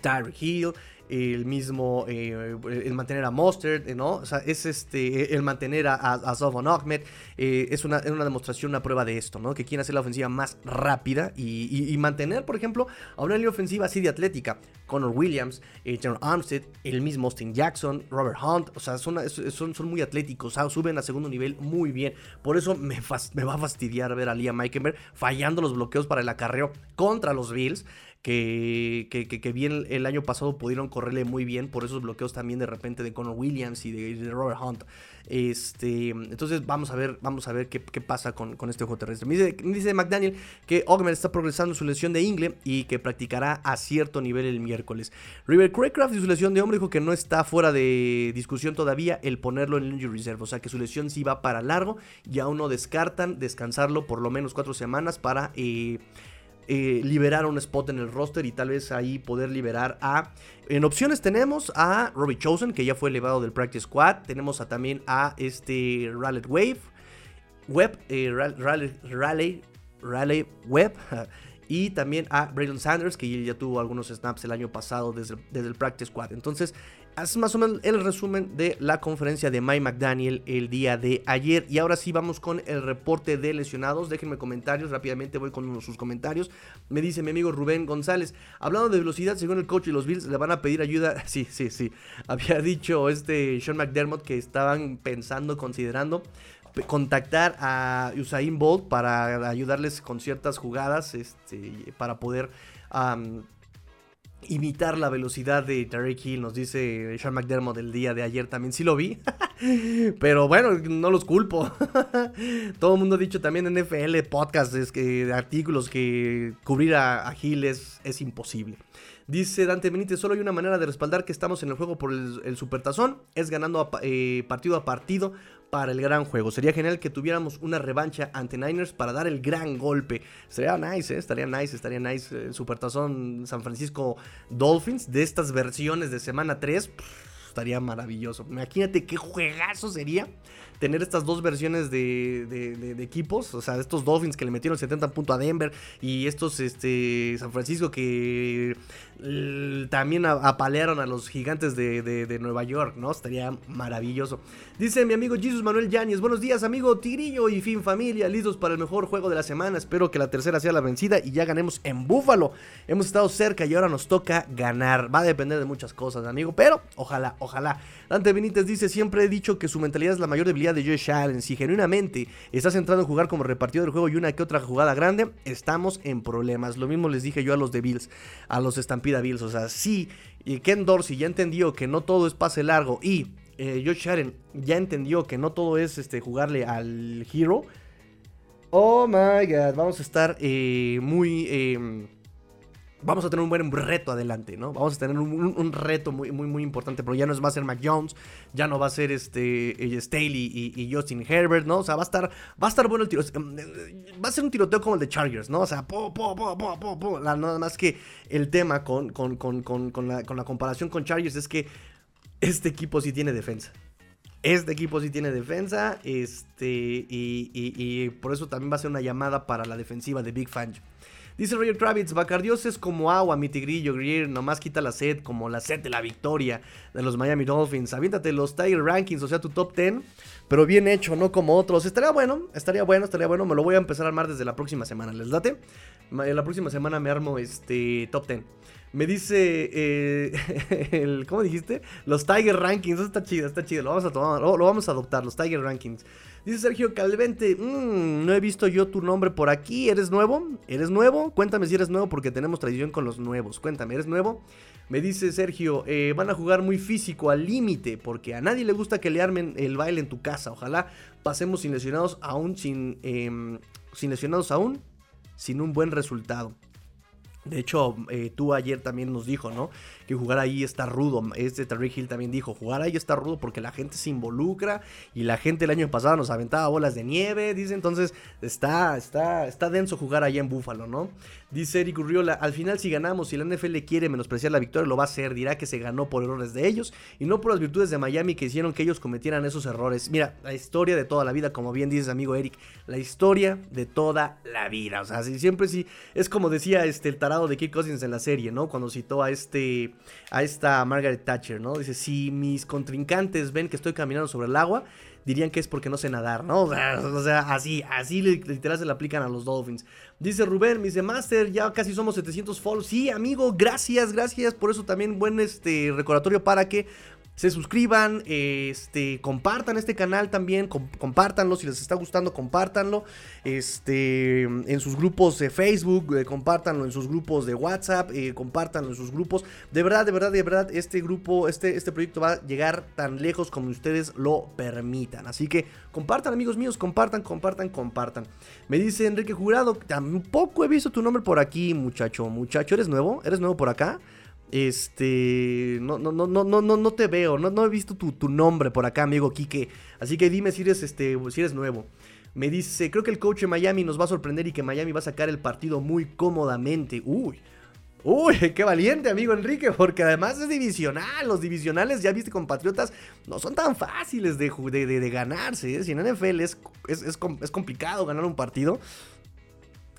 Tyreek Hill. El mismo, eh, el mantener a Mustard, ¿no? O sea, es este, el mantener a, a, Ahmed, eh, es, una, una, demostración, una prueba de esto, ¿no? Que quieren hacer la ofensiva más rápida y, mantener, por ejemplo, a una línea ofensiva así de atlética. Connor Williams, eh, Armstead, el mismo Austin Jackson, Robert Hunt, o sea, son, son, son muy atléticos, suben a segundo nivel muy bien. Por eso me, me va a fastidiar ver a Liam Meikenberg fallando los bloqueos para el acarreo contra los Bills que, bien el año pasado pudieron correrle muy bien por esos bloqueos también de repente de Connor Williams y de, Robert Hunt. Este, entonces vamos a ver, vamos a ver qué, pasa con, este juego terrestre. Me dice, McDaniel que Ogmer está progresando su lesión de ingle y que practicará a cierto nivel el miércoles. River Craycraft y su lesión de hombre dijo que no está fuera de discusión todavía el ponerlo en el injury reserve. O sea que su lesión sí va para largo y aún no descartan descansarlo por lo menos cuatro semanas para... Eh, eh, liberar un spot en el roster y tal vez ahí poder liberar a... En opciones tenemos a Robbie Chosen, que ya fue elevado del Practice Squad. Tenemos a, también a este Rallet Wave, Web, eh, Raleigh. Y también a Braylon Sanders, que ya tuvo algunos snaps el año pasado desde, desde el Practice Squad. Entonces, es más o menos el resumen de la conferencia de Mike McDaniel el día de ayer. Y ahora sí vamos con el reporte de lesionados. Déjenme comentarios, rápidamente voy con uno de sus comentarios. Me dice mi amigo Rubén González, hablando de velocidad, según el coach y los Bills le van a pedir ayuda. Sí, sí, sí. Había dicho este Sean McDermott que estaban pensando, considerando contactar a Usain Bolt para ayudarles con ciertas jugadas, este, para poder imitar la velocidad de Tarek Hill, nos dice Sean McDermott el día de ayer también, sí lo vi, pero bueno, no los culpo. Todo el mundo ha dicho también en NFL, podcasts, que, artículos que cubrir a, Hill es, imposible. Dice Dante Benítez, solo hay una manera de respaldar que estamos en el juego por el, supertazón, es ganando eh, partido a partido para el gran juego. Sería genial que tuviéramos una revancha ante Niners para dar el gran golpe. Sería nice, ¿eh? estaría nice, estaría nice. El Supertazón San Francisco Dolphins de estas versiones de semana 3. estaría maravilloso. Imagínate qué juegazo sería tener estas dos versiones de, equipos, o sea, estos Dolphins que le metieron 70 puntos a Denver y estos este, San Francisco que también apalearon a los gigantes de, Nueva York, ¿no? Estaría maravilloso. Dice mi amigo Jesus Manuel Yáñez, buenos días amigo Tigrillo y fin familia, listos para el mejor juego de la semana, espero que la tercera sea la vencida y ya ganemos en Búfalo. Hemos estado cerca y ahora nos toca ganar, va a depender de muchas cosas amigo, pero ojalá, ojalá. Dante Benítez dice, siempre he dicho que su mentalidad es la mayor debilidad de Josh Allen. Si genuinamente está centrado en jugar como repartido del juego y una que otra jugada grande, estamos en problemas. Lo mismo les dije yo a los de Bills, a los Stampida Bills. O sea, si Ken Dorsey ya entendió que no todo es pase largo y eh, Josh Allen ya entendió que no todo es este, jugarle al hero. Oh my god, vamos a estar eh, muy... Em, vamos a tener un buen reto adelante, ¿no? Vamos a tener un, reto muy, muy, muy importante, pero ya no va a ser Mac Jones, ya no va a ser este eh, Staley y, Justin Herbert, ¿no? O sea, va a estar, va a estar bueno el tiro, em, eh, va a ser un tiroteo como el de Chargers, ¿no? O sea, po, po, po, po, po, nada más que el tema con, con, con, con la comparación con Chargers es que este equipo sí tiene defensa. Este equipo sí tiene defensa, este, y, y, por eso también va a ser una llamada para la defensiva de Big Fangio. Dice Roger Kravitz, Bacardios es como agua, mi tigrillo, nomás quita la sed, como la sed de la victoria de los Miami Dolphins. Aviéntate los Tiger Rankings, o sea, tu top 10, pero bien hecho, no como otros. Estaría bueno, estaría bueno, estaría bueno. Me lo voy a empezar a armar desde la próxima semana, ¿les date? La próxima semana me armo este top 10. Me dice, eh, el, ¿cómo dijiste? Los Tiger Rankings, está chido, está chido, lo vamos a tomar, lo vamos a adoptar, los Tiger Rankings. Dice Sergio Calvente, mmm, no he visto yo tu nombre por aquí, ¿eres nuevo? ¿Eres nuevo? Cuéntame si eres nuevo porque tenemos tradición con los nuevos. Cuéntame, ¿eres nuevo? Me dice Sergio, eh, van a jugar muy físico, al límite, porque a nadie le gusta que le armen el baile en tu casa. Ojalá pasemos sin lesionados aún, sin, em, sin lesionados aún, sin un buen resultado. De hecho, eh, tú ayer también nos dijo, ¿no? Que jugar ahí está rudo. Este Terry Hill también dijo, jugar ahí está rudo porque la gente se involucra y la gente el año pasado nos aventaba bolas de nieve, dice. Entonces, está, está, está denso jugar allá en Búfalo, ¿no? Dice Eric Urriola, al final si ganamos, si la NFL quiere menospreciar la victoria, lo va a hacer. Dirá que se ganó por errores de ellos y no por las virtudes de Miami que hicieron que ellos cometieran esos errores. Mira, la historia de toda la vida, como bien dices amigo Eric, la historia de toda la vida. O sea, si siempre sí, es como decía este, el tarado de Kirk Cousins en la serie, ¿no? Cuando citó a este, a esta Margaret Thatcher, ¿no? Dice, si mis contrincantes ven que estoy caminando sobre el agua, dirían que es porque no sé nadar, ¿no? O sea, así, así literal se le aplican a los Dolphins. Dice Rubén, me dice, Master, ya casi somos 700 follows. Sí, amigo, gracias, gracias. Por eso también buen este recordatorio para que se suscriban, este, compartan este canal también, compártanlo, si les está gustando, compártanlo, este, en sus grupos de Facebook, eh, compártanlo en sus grupos de WhatsApp, eh, compártanlo en sus grupos, de verdad, de verdad, de verdad, este grupo, este, este proyecto va a llegar tan lejos como ustedes lo permitan, así que compartan amigos míos, compartan, compartan, compartan. Me dice Enrique Jurado, tampoco he visto tu nombre por aquí, muchacho, muchacho, ¿eres nuevo? ¿Eres nuevo por acá? Este, no, no, no, no, no, no te veo, no, no he visto tu, nombre por acá, amigo Quique. Así que dime si eres, este, si eres nuevo. Me dice, creo que el coach de Miami nos va a sorprender y que Miami va a sacar el partido muy cómodamente. Uy, uy, qué valiente, amigo Enrique, porque además es divisional. Los divisionales, ya viste, compatriotas, no son tan fáciles de, de, ganarse. ¿eh? Si en NFL es, es, es complicado ganar un partido.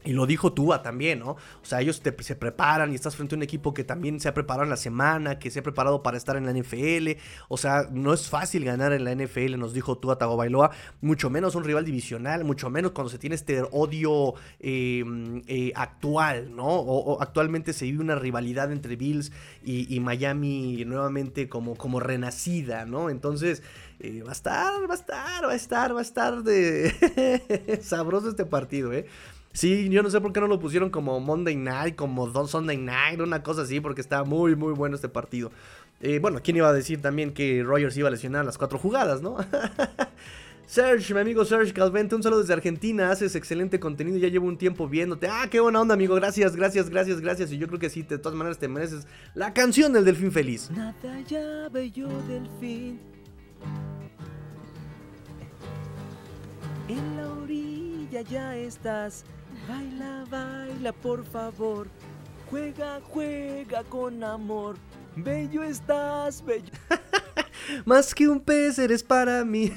Y lo dijo Tua también, ¿no? O sea, ellos se preparan y estás frente a un equipo que también se ha preparado en la semana, que se ha preparado para estar en la NFL. O sea, no es fácil ganar en la NFL, nos dijo Tua Tagovailoa. Mucho menos un rival divisional, mucho menos cuando se tiene este odio em, eh, actual, ¿no? O, actualmente se vive una rivalidad entre Bills y, Miami nuevamente como, como renacida, ¿no? Entonces, eh, va a estar, va a estar, va a estar, va a estar de sabroso este partido, ¿eh? Sí, yo no sé por qué no lo pusieron como Monday Night, como Sunday Night, una cosa así, porque está muy, muy bueno este partido. Eh, bueno, ¿quién iba a decir también que Rogers iba a lesionar las cuatro jugadas, no? Serge, mi amigo Serge Calvente, un saludo desde Argentina, haces excelente contenido, ya llevo un tiempo viéndote. Ah, qué buena onda, amigo, gracias, gracias, gracias, gracias. Y yo creo que sí, de todas maneras te mereces la canción del Delfín Feliz. Nada ya bello delfín. En la orilla ya estás Baila, baila, por favor. Juega, juega con amor. Bello estás, bello. Más que un pez eres para mí.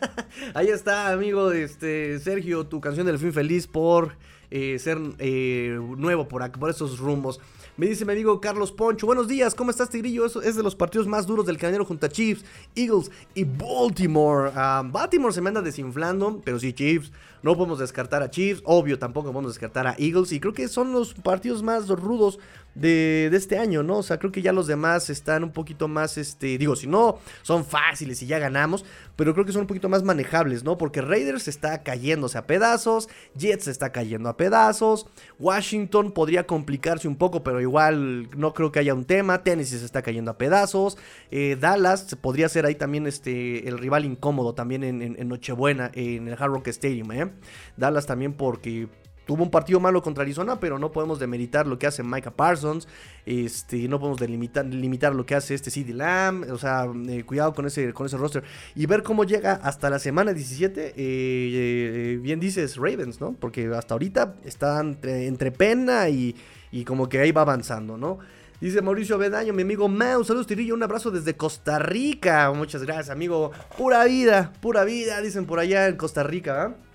Ahí está, amigo, este Sergio, tu canción del fin feliz por eh, ser eh, nuevo por, por esos rumbos. Me dice mi amigo Carlos Poncho, buenos días, ¿cómo estás Tigrillo? Eso es de los partidos más duros del cañero junto a Chiefs, Eagles y Baltimore. Ah, Baltimore se me anda desinflando, pero sí Chiefs. No podemos descartar a Chiefs, obvio tampoco podemos descartar a Eagles y creo que son los partidos más rudos de, este año, ¿no? O sea, creo que ya los demás están un poquito más, este, digo, si no, son fáciles y ya ganamos, pero creo que son un poquito más manejables, ¿no? Porque Raiders está cayéndose a pedazos, Jets está cayendo a pedazos, Washington podría complicarse un poco, pero igual no creo que haya un tema, Tennessee se está cayendo a pedazos, eh, Dallas podría ser ahí también este, el rival incómodo también en, en Nochebuena, en el Hard Rock Stadium, ¿eh? Dallas también porque tuvo un partido malo contra Arizona, pero no podemos demeritar lo que hace Micah Parsons, este, no podemos delimitar, limitar lo que hace este CD Lamb, o sea, eh, cuidado con ese, con ese roster. Y ver cómo llega hasta la semana 17, eh, eh, bien dices Ravens, ¿no? Porque hasta ahorita están entre, pena y, y, como que ahí va avanzando, ¿no? Dice Mauricio Bedaño, mi amigo Mau, saludos Tirillo, un abrazo desde Costa Rica. Muchas gracias, amigo. Pura vida, pura vida, dicen por allá en Costa Rica, ¿ah?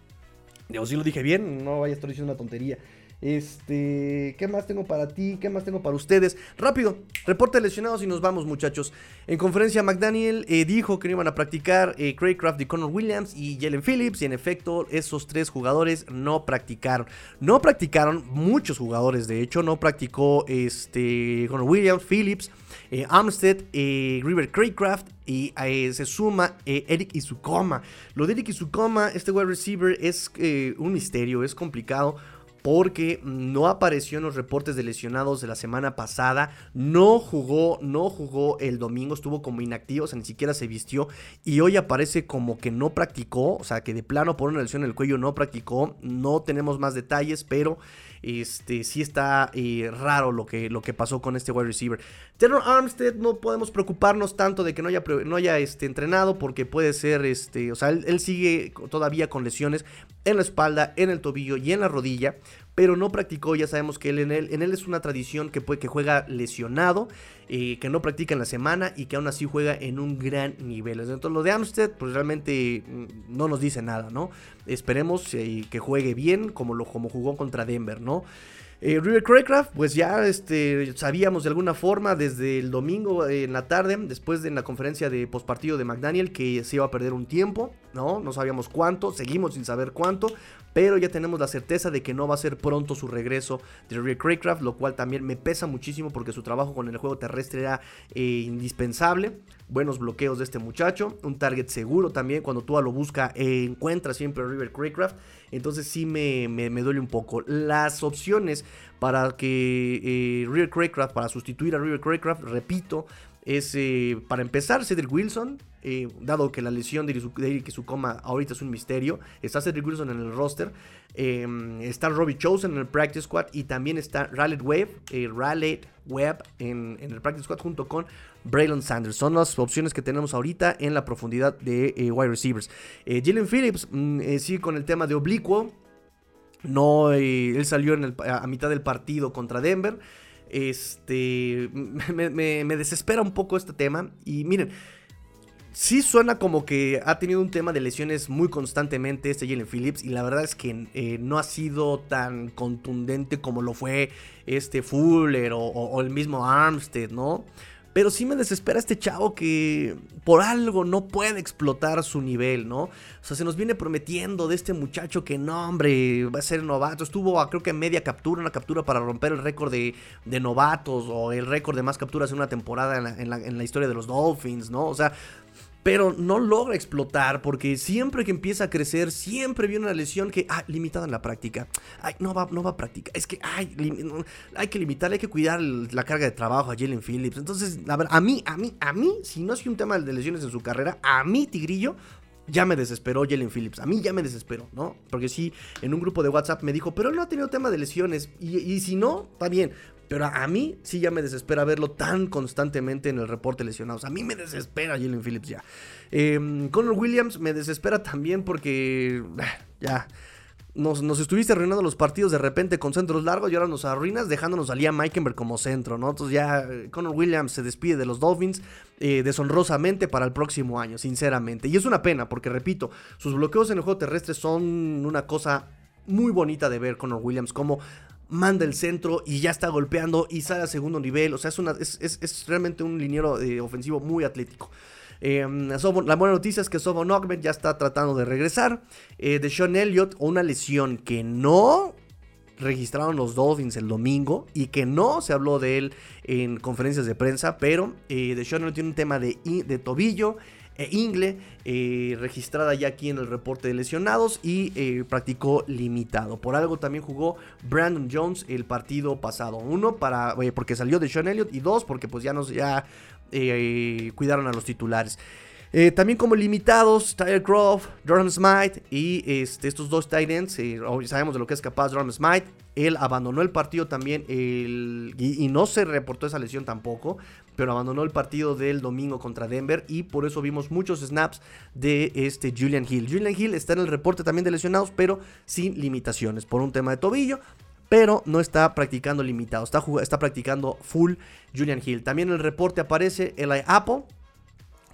Digo, si lo dije bien, no vaya a estar diciendo una tontería. Este, ¿qué más tengo para ti? ¿Qué más tengo para ustedes? Rápido, reporte lesionados y nos vamos, muchachos. En conferencia, McDaniel eh, dijo que no iban a practicar eh, Craig Craft y Connor Williams y Jalen Phillips. Y en efecto, esos tres jugadores no practicaron. No practicaron, muchos jugadores, de hecho, no practicó este, Connor Williams, Phillips. Eh, Armstead, River Craycraft y se suma Eric Isukoma. Lo de Eric Isukoma, este wide receiver, es un misterio, es complicado porque no apareció en los reportes de lesionados de la semana pasada, no jugó, no jugó el domingo, estuvo como inactivo, o sea, ni siquiera se vistió y hoy aparece como que no practicó, o sea, que de plano por una lesión en el cuello no practicó, no tenemos más detalles, pero este, sí está eh, raro lo que, lo que pasó con este wide receiver. Terror Armstead no podemos preocuparnos tanto de que no haya, no haya este, entrenado porque puede ser, este, o sea, él sigue todavía con lesiones en la espalda, en el tobillo y en la rodilla pero no practicó. Ya sabemos que él en él, en él es una tradición que, puede, que juega lesionado, eh, que no practica en la semana y que aún así juega en un gran nivel. Entonces, lo de Amstead, pues realmente mm, no nos dice nada, ¿no? Esperemos eh, que juegue bien como, lo, como jugó contra Denver, ¿no? Eh, River Craycraft, pues ya este, sabíamos de alguna forma desde el domingo en la tarde, después de la conferencia de postpartido de McDaniel, que se iba a perder un tiempo, ¿no? No sabíamos cuánto, seguimos sin saber cuánto, pero ya tenemos la certeza de que no va a ser pronto su regreso de River Craycraft, lo cual también me pesa muchísimo porque su trabajo con el juego terrestre era eh, indispensable. Buenos bloqueos de este muchacho, un target seguro también, cuando tú lo busca, eh, encuentra siempre a River Craycraft. Entonces sí me, duele un poco. Las opciones para que eh, River Craycraft, para sustituir a River Craycraft, repito, es eh, para empezar Cedric Wilson, eh, dado que la lesión de que su coma ahorita es un misterio. Está Cedric Wilson en el roster, está Robbie Chosen en el practice squad y también está Raleigh Webb, Webb en, en, el practice squad junto con Braylon Sanders. Son las opciones que tenemos ahorita en la profundidad de eh, wide receivers. Eh, Jalen Phillips mm, eh, sigue con el tema de oblicuo. No, él salió a mitad del partido contra Denver. Este, me, desespera un poco este tema. Y miren, sí suena como que ha tenido un tema de lesiones muy constantemente este Jalen Phillips y la verdad es que no ha sido tan contundente como lo fue este Fuller o, el mismo Armstead, ¿no? Pero sí me desespera este chavo que por algo no puede explotar su nivel, ¿no? O sea, se nos viene prometiendo de este muchacho que no, hombre, va a ser novato. Estuvo, creo que media captura, una captura para romper el récord de, novatos o el récord de más capturas en una temporada en la historia de los Dolphins, ¿no? O sea, pero no logra explotar porque siempre que empieza a crecer, siempre viene una lesión que, ah, limitada en la práctica. Ay, no va, no va a practicar. Es que, ay, hay que limitar, hay que cuidar la carga de trabajo a Jalen Phillips. Entonces, a ver, a mí, a mí, a mí, si no es un tema de lesiones en su carrera, a mí, Tigrillo, ya me desesperó Jalen Phillips. A mí ya me desesperó, ¿no? Porque sí, en un grupo de WhatsApp me dijo, pero él no ha tenido tema de lesiones. Y si no, está bien. Pero a mí sí ya me desespera verlo tan constantemente en el reporte lesionados. A mí me desespera Jalen Phillips ya. Eh, Connor Williams me desespera también porque ah, ya nos, estuviste arruinando los partidos de repente con centros largos y ahora nos arruinas dejándonos a Liam Meikenberg como centro, ¿no? Entonces ya eh, Connor Williams se despide de los Dolphins eh, deshonrosamente para el próximo año, sinceramente. Y es una pena porque, repito, sus bloqueos en el juego terrestre son una cosa muy bonita de ver Connor Williams como manda el centro y ya está golpeando y sale a segundo nivel. O sea, es, una, es, realmente un liniero eh, ofensivo muy atlético. Em, la buena noticia es que Sobon ya está tratando de regresar. Eh, de Sean Elliott, una lesión que no registraron los Dolphins el domingo y que no se habló de él en conferencias de prensa, pero eh, de Sean Elliott tiene un tema de, de tobillo Ingle, eh, registrada ya aquí en el reporte de lesionados y eh, practicó limitado. Por algo también jugó Brandon Jones el partido pasado. Uno, para, eh, porque salió de Sean Elliott y dos, porque pues ya nos ya cuidaron a los titulares. también como limitados, Tyler Croft, Durham Smite y este, estos dos Titans, sabemos de lo que es capaz Durham Smite. Él abandonó el partido también y, no se reportó esa lesión tampoco pero abandonó el partido del domingo contra Denver y por eso vimos muchos snaps de este Julian Hill. Julian Hill está en el reporte también de lesionados, pero sin limitaciones por un tema de tobillo. Pero no está practicando limitado, está, está practicando full Julian Hill. También en el reporte aparece Eli Apple,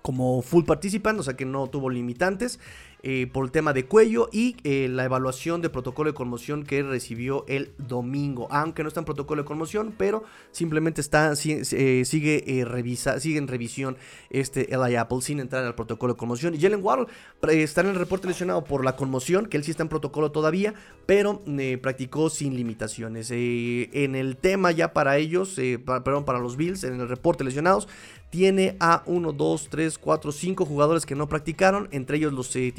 como full participant, o sea que no tuvo limitantes eh, por el tema de cuello y eh, la evaluación de protocolo de conmoción que recibió el domingo, aunque no está en protocolo de conmoción, pero simplemente está eh, sigue revisa, en revisión este Eli Apple sin entrar al protocolo de conmoción y Jalen Waddle está en el reporte lesionado por la conmoción, que él sí está en protocolo todavía, pero practicó sin limitaciones. en el tema ya para ellos, perdón, para los Bills, en el reporte lesionados, tiene a 1, 2, 3, 4, 5 jugadores que no practicaron, entre ellos los eh,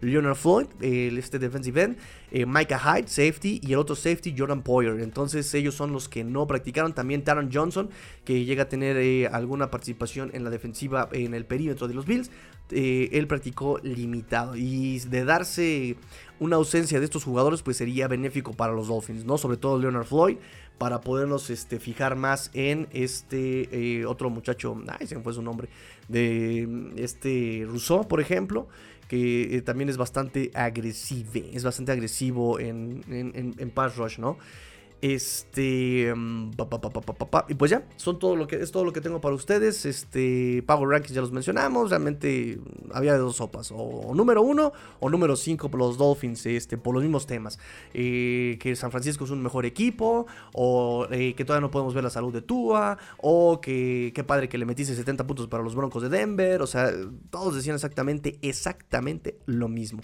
Leonard Floyd, este defensive end, eh, Micah Hyde, safety, y el otro safety Jordan Poyer. Entonces ellos son los que no practicaron. También Taron Johnson, que llega a tener eh, alguna participación en la defensiva en el perímetro de los Bills. él practicó limitado. Y de darse una ausencia de estos jugadores, pues sería benéfico para los Dolphins, ¿no? Sobre todo Leonard Floyd para podernos este, fijar más en este eh, otro muchacho, ay, se me fue su nombre, de este Rousseau, por ejemplo, que eh, también es bastante agresivo, es bastante agresivo en, en, pass rush, ¿no? Este. mm, pa. Y pues ya, son todo lo que, es todo lo que tengo para ustedes. Este. Power Rankings ya los mencionamos. Realmente mm, había de dos sopas. O, número uno o número cinco por los Dolphins. Este, por los mismos temas. Eh, que San Francisco es un mejor equipo. O eh, que todavía no podemos ver la salud de Tua. O que qué padre que le metiste 70 puntos para los Broncos de Denver. O sea, todos decían exactamente, exactamente lo mismo.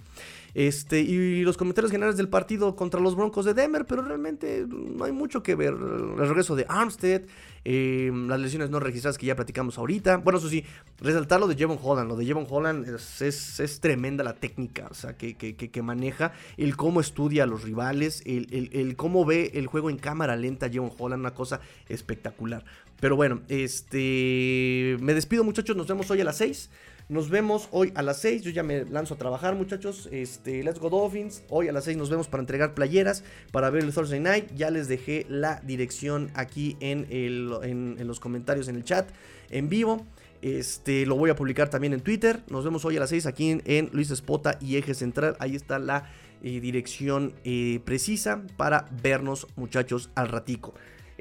Este, y los comentarios generales del partido contra los Broncos de Denver, pero realmente no hay mucho que ver. El regreso de Armstead, eh, las lesiones no registradas que ya platicamos ahorita. Bueno, eso sí, resaltar lo de Jevon Holland. Lo de Jevon Holland es, es- tremenda la técnica, o sea, que, que- que- que maneja, el cómo estudia a los rivales, el, el- el cómo ve el juego en cámara lenta Jevon Holland, una cosa espectacular. Pero bueno, este, me despido muchachos, nos vemos hoy a las 6. Nos vemos hoy a las 6. Yo ya me lanzo a trabajar, muchachos. Este, let's go Dolphins. Hoy a las 6 nos vemos para entregar playeras, para ver el Thursday Night. Ya les dejé la dirección aquí en, el- en- los comentarios en el chat en vivo. Este, lo voy a publicar también en Twitter. Nos vemos hoy a las 6 aquí en, en Luis Espota y Eje Central. Ahí está la eh, dirección eh, precisa para vernos, muchachos, al ratico.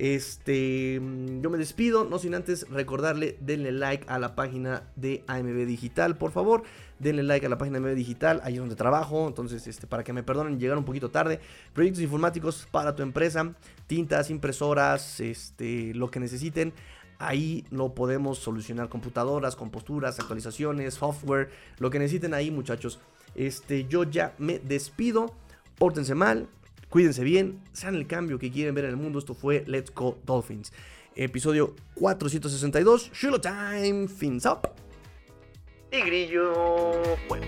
Este, mm, yo me despido, no sin antes recordarle, denle like a la página de AMB Digital, por favor. Denle like a la página de AMB Digital, ahí es donde trabajo. Entonces, este, para que me perdonen llegar un poquito tarde. Proyectos informáticos para tu empresa, tintas, impresoras, este, lo que necesiten. Ahí lo podemos solucionar computadoras, composturas, actualizaciones, software, lo que necesiten ahí, muchachos. Este, yo ya me despido. Pórtense mal, cuídense bien, sean el cambio que quieren ver en el mundo. Esto fue Let's Go Dolphins. Episodio 462, Shiloh Time, fins up. Y grillo fuera.